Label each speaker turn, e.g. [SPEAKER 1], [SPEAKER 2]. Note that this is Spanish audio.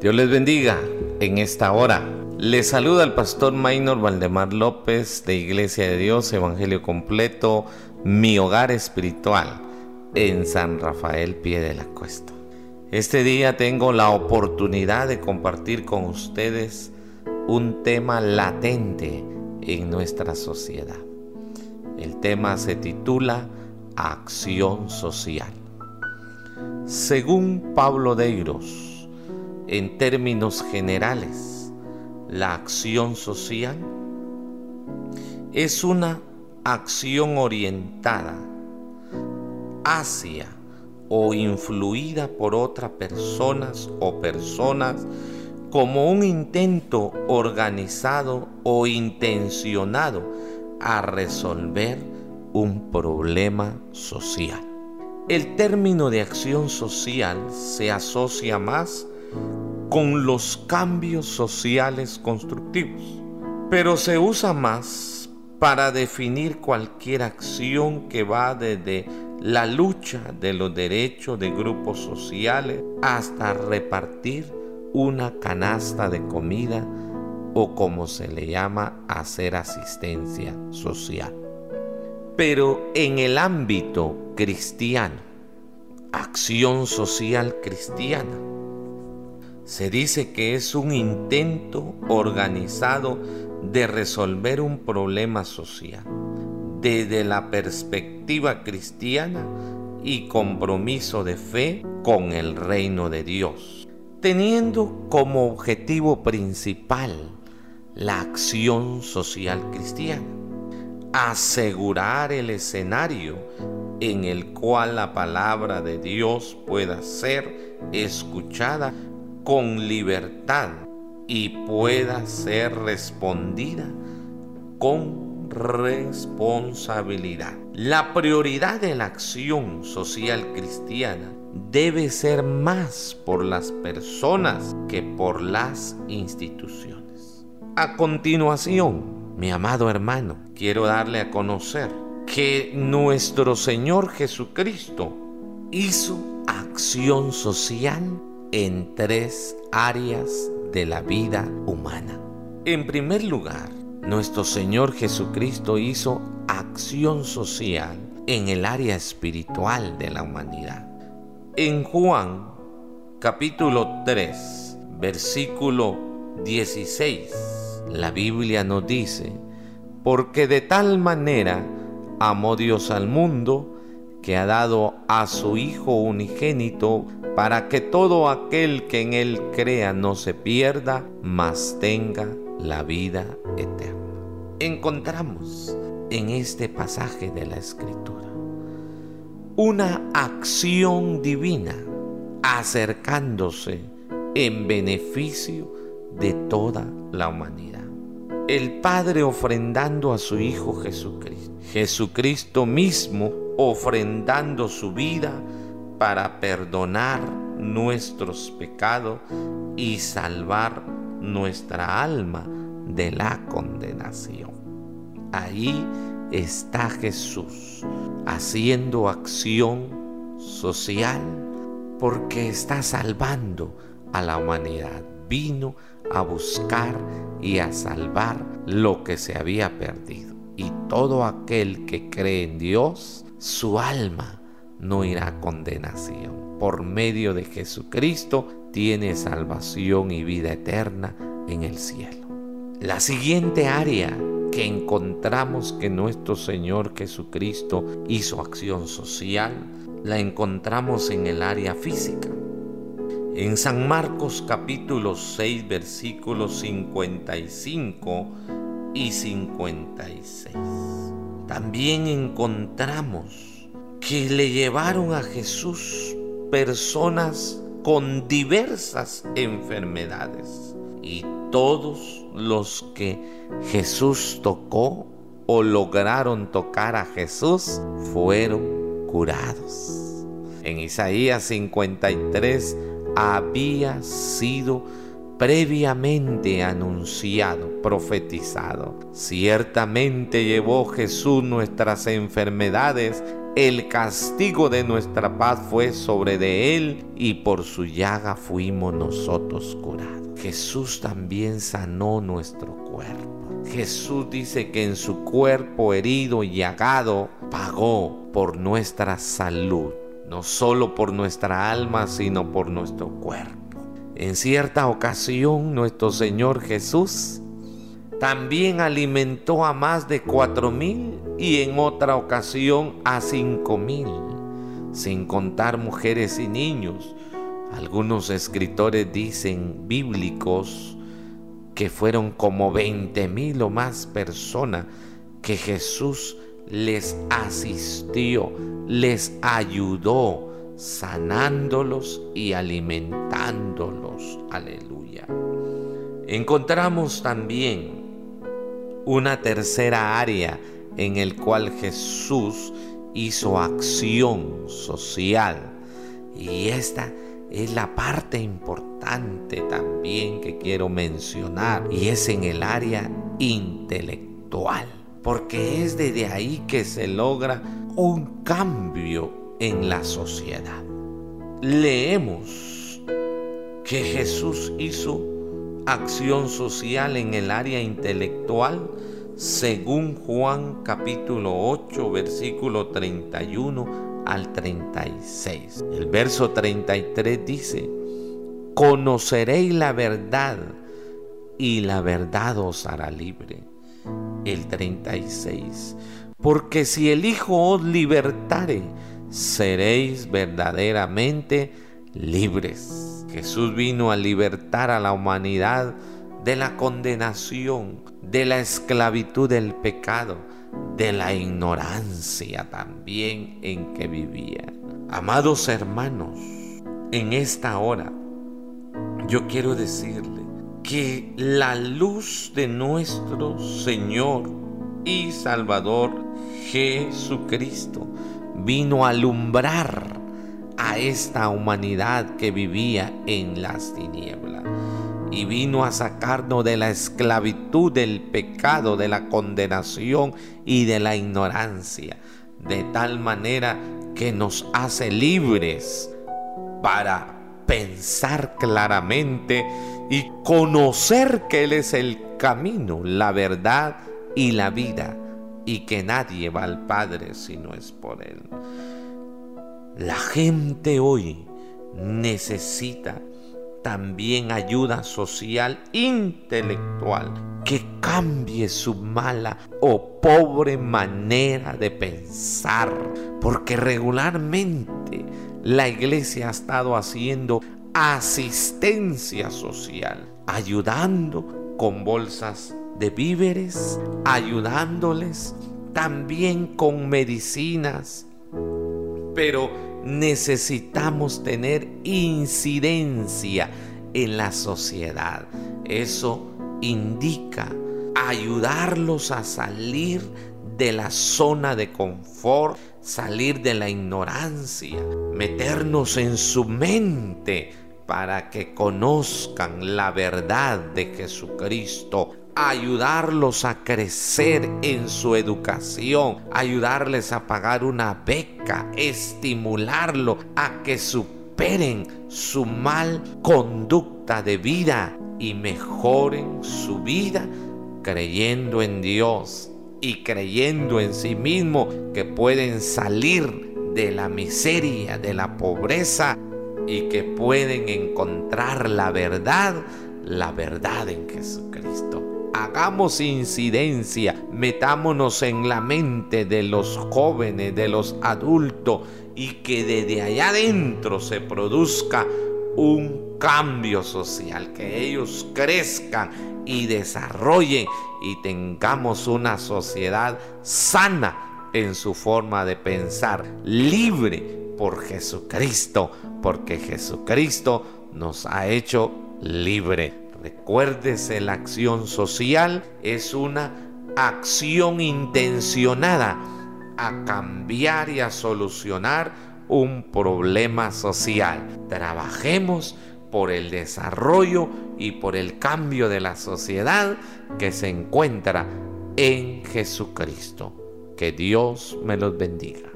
[SPEAKER 1] Dios les bendiga en esta hora. Les saluda el pastor Maynor Valdemar López de Iglesia de Dios, Evangelio Completo, mi hogar espiritual en San Rafael Pie de la Cuesta. Este día tengo la oportunidad de compartir con ustedes un tema latente en nuestra sociedad. El tema se titula Acción Social. Según Pablo Deiros, en términos generales, la acción social es una acción orientada hacia o influida por otras personas o personas como un intento organizado o intencionado a resolver un problema social. El término de acción social se asocia más con los cambios sociales constructivos, pero se usa más para definir cualquier acción que va desde la lucha de los derechos de grupos sociales hasta repartir una canasta de comida o como se le llama hacer asistencia social. Pero en el ámbito cristiano, acción social cristiana, se dice que es un intento organizado de resolver un problema social. Desde la perspectiva cristiana y compromiso de fe con el reino de Dios, teniendo como objetivo principal la acción social cristiana, asegurar el escenario en el cual la palabra de Dios pueda ser escuchada con libertad y pueda ser respondida con responsabilidad. La prioridad de la acción social cristiana debe ser más por las personas que por las instituciones. A continuación, mi amado hermano, quiero darle a conocer que nuestro Señor Jesucristo hizo acción social en tres áreas de la vida humana. En primer lugar, nuestro Señor Jesucristo hizo acción social en el área espiritual de la humanidad. En Juan capítulo 3, versículo 16, la Biblia nos dice, porque de tal manera amó Dios al mundo, que ha dado a su Hijo unigénito para que todo aquel que en Él crea no se pierda, mas tenga la vida eterna. Encontramos en este pasaje de la Escritura una acción divina acercándose en beneficio de toda la humanidad. El Padre ofrendando a su Hijo Jesucristo. Jesucristo mismo ofrendando su vida para perdonar nuestros pecados y salvar nuestra alma de la condenación. Ahí está Jesús haciendo acción social porque está salvando a la humanidad. Vino a buscar y a salvar lo que se había perdido. Y todo aquel que cree en Dios, su alma no irá a condenación. Por medio de Jesucristo tiene salvación y vida eterna en el cielo. La siguiente área que encontramos que nuestro Señor Jesucristo hizo acción social, la encontramos en el área física. En San Marcos capítulo 6 versículos 55 y 56. También encontramos que le llevaron a Jesús personas con diversas enfermedades y todos los que Jesús tocó o lograron tocar a Jesús fueron curados. En Isaías 53 había sido previamente anunciado, profetizado. Ciertamente llevó Jesús nuestras enfermedades el castigo de nuestra paz fue sobre de él y por su llaga fuimos nosotros curados. Jesús también sanó nuestro cuerpo. Jesús dice que en su cuerpo herido y llagado pagó por nuestra salud, no solo por nuestra alma, sino por nuestro cuerpo. En cierta ocasión nuestro Señor Jesús también alimentó a más de cuatro mil y en otra ocasión a cinco mil, sin contar mujeres y niños. Algunos escritores dicen bíblicos que fueron como veinte mil o más personas que Jesús les asistió, les ayudó, sanándolos y alimentándolos. Aleluya. Encontramos también una tercera área en el cual Jesús hizo acción social. Y esta es la parte importante también que quiero mencionar y es en el área intelectual. Porque es desde ahí que se logra un cambio en la sociedad. Leemos que Jesús hizo acción social en el área intelectual según Juan capítulo 8 versículo 31 al 36. El verso 33 dice, conoceréis la verdad y la verdad os hará libre. El 36, porque si el Hijo os libertare, seréis verdaderamente libres. Jesús vino a libertar a la humanidad de la condenación, de la esclavitud del pecado, de la ignorancia también en que vivía. Amados hermanos, en esta hora yo quiero decirle que la luz de nuestro Señor y Salvador Jesucristo vino a alumbrar a esta humanidad que vivía en las tinieblas. Y vino a sacarnos de la esclavitud del pecado, de la condenación y de la ignorancia, de tal manera que nos hace libres para pensar claramente y conocer que Él es el camino, la verdad y la vida, y que nadie va al Padre si no es por Él. La gente hoy necesita también ayuda social intelectual que cambie su mala o pobre manera de pensar, porque regularmente la iglesia ha estado haciendo asistencia social, ayudando con bolsas de víveres, ayudándoles también con medicinas, pero necesitamos tener incidencia en la sociedad. Eso indica ayudarlos a salir de la zona de confort, salir de la ignorancia, meternos en su mente para que conozcan la verdad de Jesucristo, ayudarlos a crecer en su educación, ayudarles a pagar una beca, estimularlo a que superen su mal conducta de vida y mejoren su vida creyendo en Dios y creyendo en sí mismo que pueden salir de la miseria, de la pobreza y que pueden encontrar la verdad, la verdad en Jesucristo hagamos incidencia, metámonos en la mente de los jóvenes, de los adultos y que desde allá adentro se produzca un cambio social, que ellos crezcan y desarrollen y tengamos una sociedad sana en su forma de pensar, libre por Jesucristo, porque Jesucristo nos ha hecho libre. Recuérdese, la acción social es una acción intencionada a cambiar y a solucionar un problema social. Trabajemos por el desarrollo y por el cambio de la sociedad que se encuentra en Jesucristo. Que Dios me los bendiga.